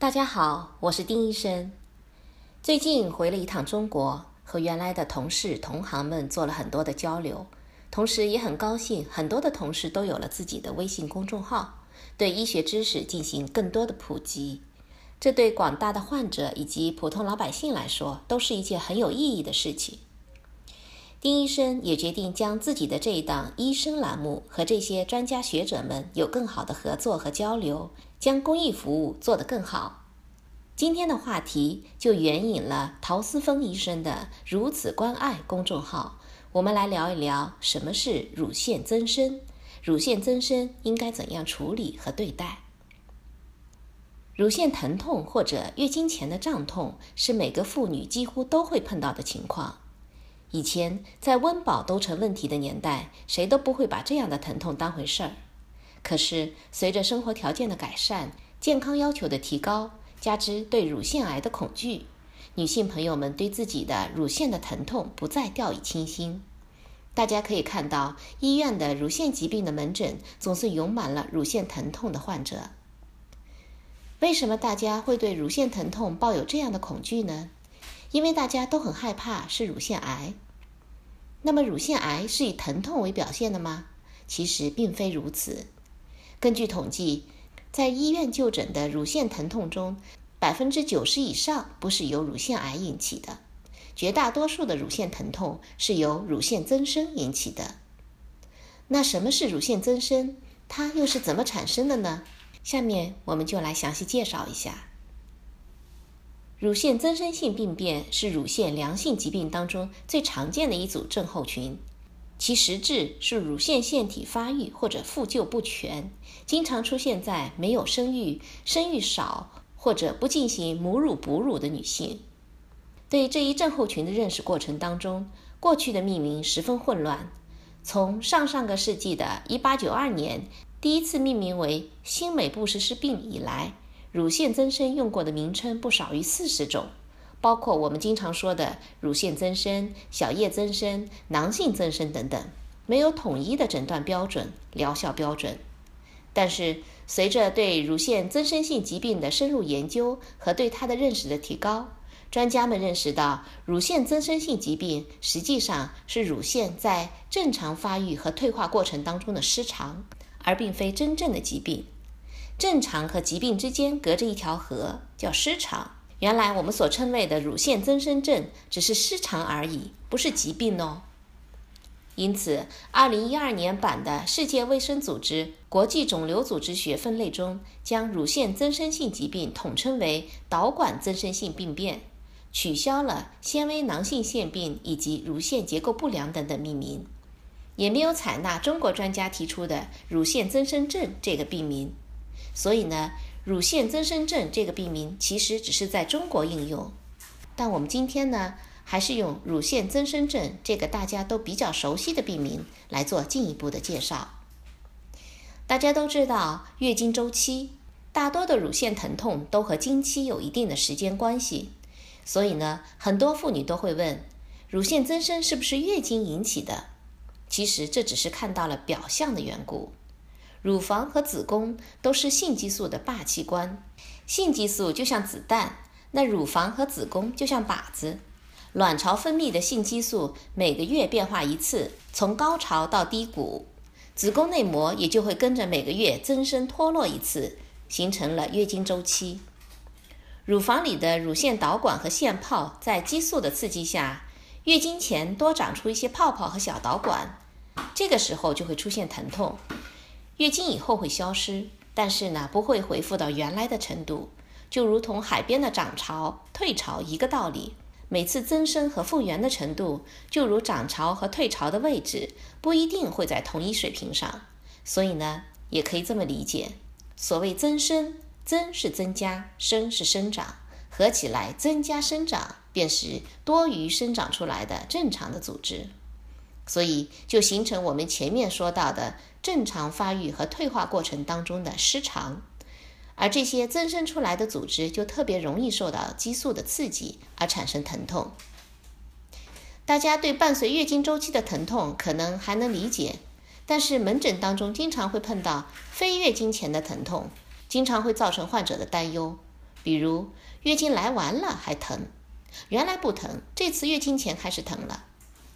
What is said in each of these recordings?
大家好，我是丁医生。最近回了一趟中国，和原来的同事同行们做了很多的交流，同时也很高兴，很多的同事都有了自己的微信公众号，对医学知识进行更多的普及。这对广大的患者以及普通老百姓来说，都是一件很有意义的事情。丁医生也决定将自己的这一档医生栏目和这些专家学者们有更好的合作和交流，将公益服务做得更好。今天的话题就援引了陶思峰医生的“如此关爱”公众号，我们来聊一聊什么是乳腺增生，乳腺增生应该怎样处理和对待。乳腺疼痛或者月经前的胀痛是每个妇女几乎都会碰到的情况。以前在温饱都成问题的年代，谁都不会把这样的疼痛当回事儿。可是随着生活条件的改善，健康要求的提高，加之对乳腺癌的恐惧，女性朋友们对自己的乳腺的疼痛不再掉以轻心。大家可以看到，医院的乳腺疾病的门诊总是涌满了乳腺疼痛的患者。为什么大家会对乳腺疼痛抱有这样的恐惧呢？因为大家都很害怕是乳腺癌。那么，乳腺癌是以疼痛为表现的吗？其实并非如此。根据统计，在医院就诊的乳腺疼痛中，百分之九十以上不是由乳腺癌引起的，绝大多数的乳腺疼痛是由乳腺增生引起的。那什么是乳腺增生？它又是怎么产生的呢？下面我们就来详细介绍一下。乳腺增生性病变是乳腺良性疾病当中最常见的一组症候群，其实质是乳腺腺体发育或者复旧不全，经常出现在没有生育、生育少或者不进行母乳哺乳的女性。对这一症候群的认识过程当中，过去的命名十分混乱。从上上个世纪的一八九二年第一次命名为新美布什氏病以来。乳腺增生用过的名称不少于四十种，包括我们经常说的乳腺增生、小叶增生、囊性增生等等，没有统一的诊断标准、疗效标准。但是，随着对乳腺增生性疾病的深入研究和对它的认识的提高，专家们认识到，乳腺增生性疾病实际上是乳腺在正常发育和退化过程当中的失常，而并非真正的疾病。正常和疾病之间隔着一条河，叫失常。原来我们所称谓的乳腺增生症只是失常而已，不是疾病哦。因此，二零一二年版的世界卫生组织国际肿瘤组织学分类中，将乳腺增生性疾病统称为导管增生性病变，取消了纤维囊性腺病以及乳腺结构不良等等命名，也没有采纳中国专家提出的乳腺增生症这个病名。所以呢，乳腺增生症这个病名其实只是在中国应用，但我们今天呢，还是用乳腺增生症这个大家都比较熟悉的病名来做进一步的介绍。大家都知道，月经周期大多的乳腺疼痛都和经期有一定的时间关系，所以呢，很多妇女都会问，乳腺增生是不是月经引起的？其实这只是看到了表象的缘故。乳房和子宫都是性激素的霸器官，性激素就像子弹，那乳房和子宫就像靶子。卵巢分泌的性激素每个月变化一次，从高潮到低谷，子宫内膜也就会跟着每个月增生脱落一次，形成了月经周期。乳房里的乳腺导管和腺泡在激素的刺激下，月经前多长出一些泡泡和小导管，这个时候就会出现疼痛。月经以后会消失，但是呢，不会恢复到原来的程度，就如同海边的涨潮、退潮一个道理。每次增生和复原的程度，就如涨潮和退潮的位置，不一定会在同一水平上。所以呢，也可以这么理解：所谓增生，增是增加，生是生长，合起来增加生长，便是多余生长出来的正常的组织。所以就形成我们前面说到的正常发育和退化过程当中的失常，而这些增生出来的组织就特别容易受到激素的刺激而产生疼痛。大家对伴随月经周期的疼痛可能还能理解，但是门诊当中经常会碰到非月经前的疼痛，经常会造成患者的担忧。比如月经来完了还疼，原来不疼，这次月经前开始疼了；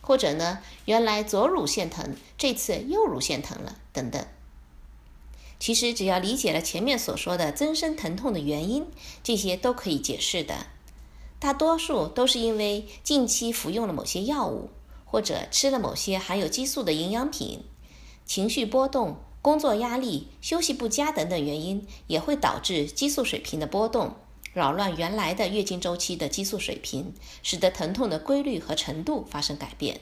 或者呢，原来左乳腺疼，这次右乳腺疼了，等等。其实只要理解了前面所说的增生疼痛的原因，这些都可以解释的。大多数都是因为近期服用了某些药物，或者吃了某些含有激素的营养品，情绪波动、工作压力、休息不佳等等原因，也会导致激素水平的波动，扰乱原来的月经周期的激素水平，使得疼痛的规律和程度发生改变。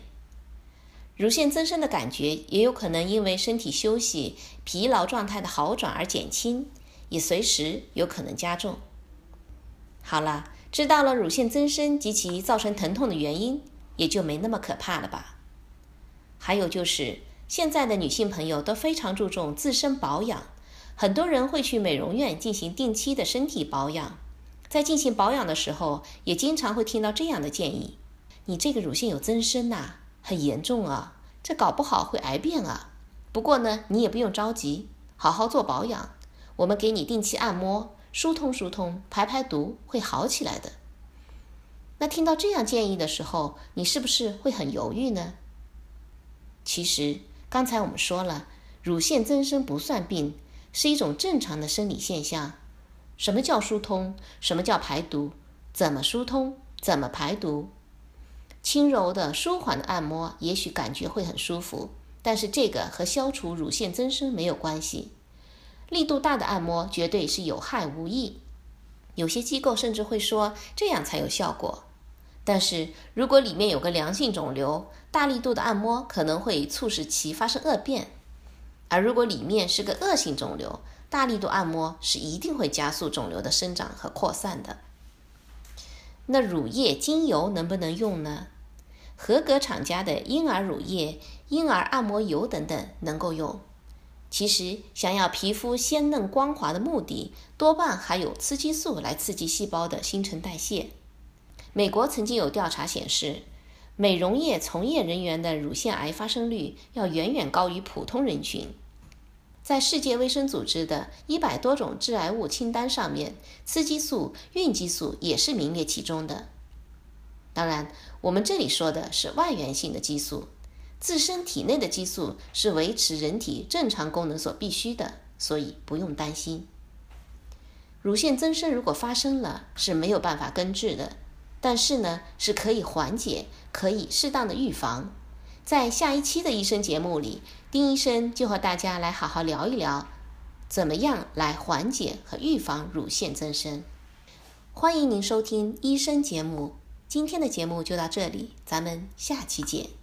乳腺增生的感觉也有可能因为身体休息、疲劳状态的好转而减轻，也随时有可能加重。好了，知道了乳腺增生及其造成疼痛的原因，也就没那么可怕了吧？还有就是，现在的女性朋友都非常注重自身保养，很多人会去美容院进行定期的身体保养。在进行保养的时候，也经常会听到这样的建议：“你这个乳腺有增生呐。”很严重啊，这搞不好会癌变啊。不过呢，你也不用着急，好好做保养。我们给你定期按摩，疏通疏通，排排毒，会好起来的。那听到这样建议的时候，你是不是会很犹豫呢？其实刚才我们说了，乳腺增生不算病，是一种正常的生理现象。什么叫疏通？什么叫排毒？怎么疏通？怎么排毒？轻柔的、舒缓的按摩，也许感觉会很舒服，但是这个和消除乳腺增生没有关系。力度大的按摩绝对是有害无益，有些机构甚至会说这样才有效果。但是如果里面有个良性肿瘤，大力度的按摩可能会促使其发生恶变；而如果里面是个恶性肿瘤，大力度按摩是一定会加速肿瘤的生长和扩散的。那乳液精油能不能用呢？合格厂家的婴儿乳液、婴儿按摩油等等能够用。其实，想要皮肤鲜嫩光滑的目的，多半还有雌激素来刺激细胞的新陈代谢。美国曾经有调查显示，美容业从业人员的乳腺癌发生率要远远高于普通人群。在世界卫生组织的一百多种致癌物清单上面，雌激素、孕激素也是名列其中的。当然，我们这里说的是外源性的激素，自身体内的激素是维持人体正常功能所必须的，所以不用担心。乳腺增生如果发生了是没有办法根治的，但是呢是可以缓解，可以适当的预防。在下一期的医生节目里，丁医生就和大家来好好聊一聊，怎么样来缓解和预防乳腺增生。欢迎您收听医生节目。今天的节目就到这里，咱们下期见。